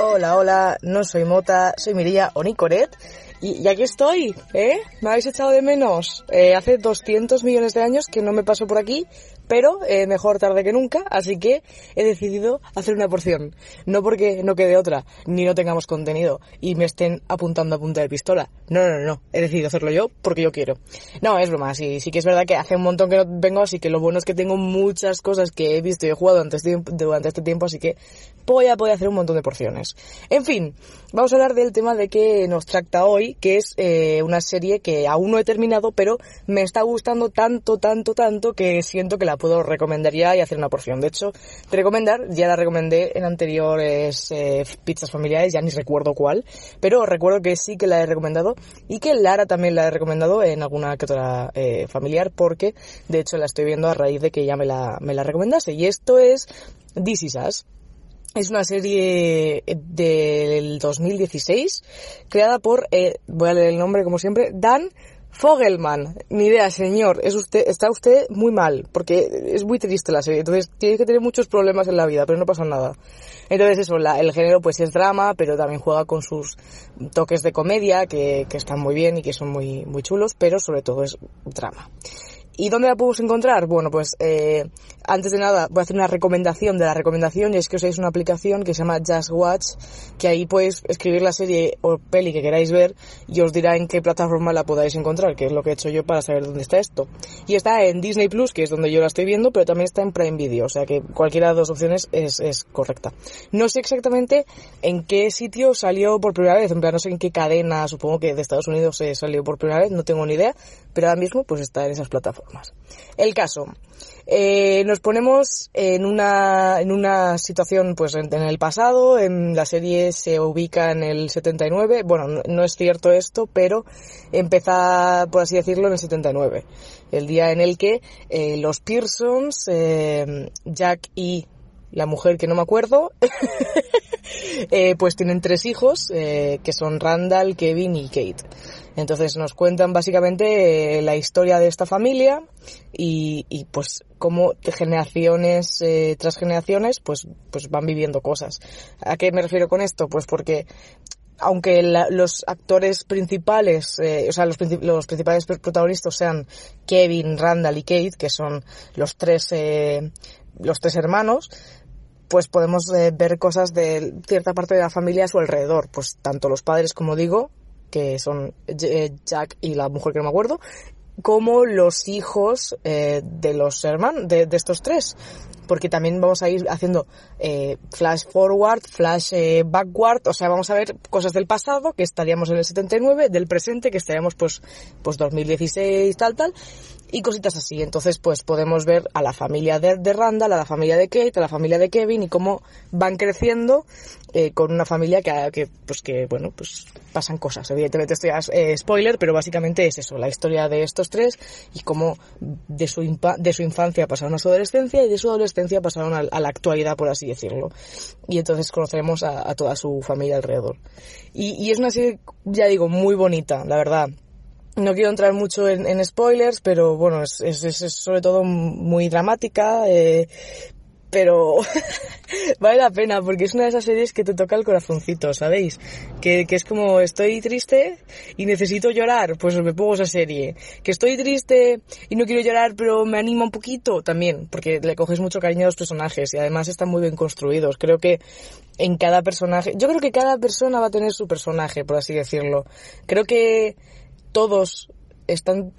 Hola, hola, no soy Mota, soy Mireia Onicoret y, y aquí estoy, ¿eh? ¿Me habéis echado de menos? Eh, hace 200 millones de años que no me paso por aquí, pero eh, mejor tarde que nunca, así que he decidido hacer una porción. No porque no quede otra, ni no tengamos contenido y me estén apuntando a punta de pistola. No, no, no, no. He decidido hacerlo yo porque yo quiero. No, es broma, sí, sí que es verdad que hace un montón que no vengo, así que lo bueno es que tengo muchas cosas que he visto y he jugado durante este, durante este tiempo, así que voy a poder hacer un montón de porciones. En fin, vamos a hablar del tema de que nos trata hoy, que es eh, una serie que aún no he terminado, pero me está gustando tanto, tanto, tanto que siento que la puedo recomendar ya y hacer una porción. De hecho, recomendar, ya la recomendé en anteriores eh, pizzas familiares, ya ni recuerdo cuál, pero recuerdo que sí que la he recomendado y que Lara también la he recomendado en alguna que otra eh, familiar porque de hecho la estoy viendo a raíz de que ya me la, me la recomendase. Y esto es This Is. Es una serie del 2016 creada por, eh, voy a leer el nombre como siempre, Dan Fogelman, ni idea, señor, es usted, está usted muy mal, porque es muy triste la serie, entonces tiene que tener muchos problemas en la vida, pero no pasa nada. Entonces eso, el género pues es drama, pero también juega con sus toques de comedia, que, que están muy bien y que son muy, muy chulos, pero sobre todo es drama. ¿Y dónde la podemos encontrar? Bueno, pues eh, antes de nada voy a hacer una recomendación de la recomendación y es que os una aplicación que se llama Just Watch, que ahí podéis escribir la serie o peli que queráis ver y os dirá en qué plataforma la podáis encontrar, que es lo que he hecho yo para saber dónde está esto. Y está en Disney Plus, que es donde yo la estoy viendo, pero también está en Prime Video, o sea que cualquiera de las dos opciones es, es correcta. No sé exactamente en qué sitio salió por primera vez, en plan no sé en qué cadena, supongo que de Estados Unidos se salió por primera vez, no tengo ni idea, pero ahora mismo pues está en esas plataformas. El caso, eh, nos ponemos en una, en una situación pues en, el pasado, en la serie se ubica en el 79, bueno, no, es cierto esto, pero empieza, por así decirlo, en el 79, el día en el que eh, los Pearsons, eh, Jack y la mujer que no me acuerdo, pues tienen tres hijos, que son Randall, Kevin y Kate. Entonces nos cuentan básicamente eh, la historia de esta familia y, pues cómo generaciones eh, tras generaciones pues, pues van viviendo cosas. ¿A qué me refiero con esto? Pues porque aunque los actores principales, eh, o sea, los, los, principales protagonistas sean Kevin, Randall y Kate, que son los tres, eh, los tres hermanos, pues podemos ver cosas de cierta parte de la familia a su alrededor. Pues tanto los padres, como digo, que son eh, Jack y la mujer que no me acuerdo, como los hijos eh, de los hermanos, de, de, estos tres. Porque también vamos a ir haciendo eh, flash forward, flash eh, backward, o sea, vamos a ver cosas del pasado, que estaríamos en el 79, del presente, que estaríamos pues, pues 2016, tal, tal, y cositas así. Entonces, pues podemos ver a la familia de, de, Randall, a la familia de Kate, a la familia de Kevin y cómo van creciendo eh, con una familia que, que, pues que, bueno, pues pasan cosas. Evidentemente esto ya es eh, spoiler, pero básicamente es eso, la historia de estos tres y cómo de su, de su infancia pasaron a su adolescencia y de su adolescencia pasaron a, la actualidad, por así decirlo. Y entonces conoceremos a, toda su familia alrededor. Y, es una serie, ya digo, muy bonita, la verdad no quiero entrar mucho en, spoilers, pero bueno, es, sobre todo muy dramática, eh, pero vale la pena porque es una de esas series que te toca el corazoncito, ¿sabéis? Que, que es como estoy triste y necesito llorar, pues me pongo esa serie. Que estoy triste y no quiero llorar pero me anima un poquito también, porque le coges mucho cariño a los personajes y además están muy bien construidos. Creo que en cada personaje, yo creo que cada persona va a tener su personaje, por así decirlo. Creo que todos están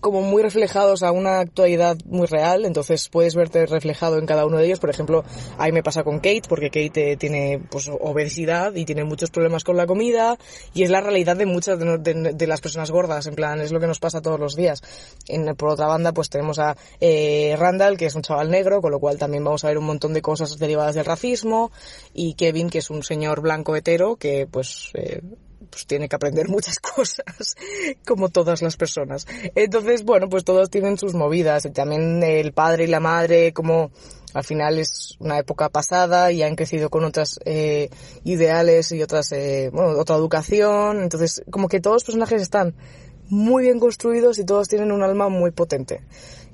como muy reflejados a una actualidad muy real, entonces puedes verte reflejado en cada uno de ellos. Por ejemplo, ahí me pasa con Kate, porque Kate eh, tiene pues obesidad y tiene muchos problemas con la comida y es la realidad de muchas de, las personas gordas, en plan, es lo que nos pasa todos los días. En, por otra banda, pues tenemos a eh, Randall, que es un chaval negro, con lo cual también vamos a ver un montón de cosas derivadas del racismo, y Kevin, que es un señor blanco hetero, que pues... Eh, pues tiene que aprender muchas cosas, como todas las personas. Entonces, bueno, pues todos tienen sus movidas. También el padre y la madre, como al final es una época pasada y han crecido con otras eh, ideales y otras, eh, bueno, otra educación. Entonces, como que todos los personajes están muy bien construidos y todos tienen un alma muy potente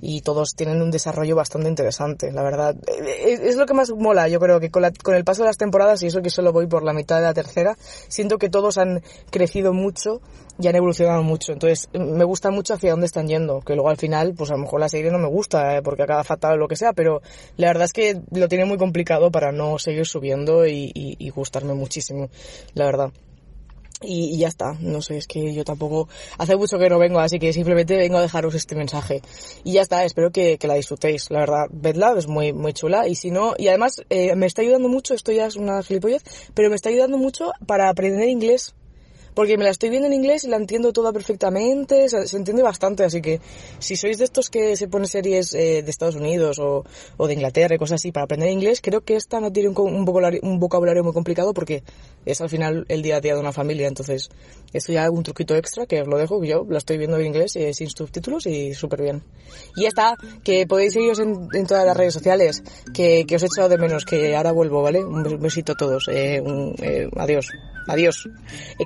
y todos tienen un desarrollo bastante interesante, la verdad. Es, lo que más mola, yo creo que con, el paso de las temporadas, y eso que solo voy por la mitad de la tercera, siento que todos han crecido mucho y han evolucionado mucho. Entonces, me gusta mucho hacia dónde están yendo, que luego al final, pues a lo mejor la serie no me gusta, eh, porque acaba fatal o lo que sea, pero la verdad es que lo tiene muy complicado para no seguir subiendo y gustarme muchísimo, la verdad. Y, ya está, no sé, es que yo tampoco, hace mucho que no vengo, así que simplemente vengo a dejaros este mensaje. Y ya está, espero que, que la disfrutéis, la verdad, vedla, es muy, muy chula, y si no, y además eh, me está ayudando mucho, esto ya es una gilipollez, pero me está ayudando mucho para aprender inglés, porque me la estoy viendo en inglés y la entiendo toda perfectamente, se, entiende bastante, así que si sois de estos que se ponen series eh, de Estados Unidos o, o, de Inglaterra y cosas así para aprender inglés, creo que esta no tiene un, vocabulario, un vocabulario muy complicado porque es al final el día a día de una familia, entonces esto ya es un truquito extra que os lo dejo, yo la estoy viendo en inglés eh, sin subtítulos y súper bien. Y ya está, que podéis seguiros en, en, todas las redes sociales, que, que, os he echado de menos, que ahora vuelvo, ¿vale? Un besito a todos, eh, un, adiós, adiós.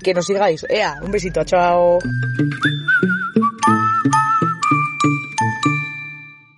que nos Ea, un besito, chao.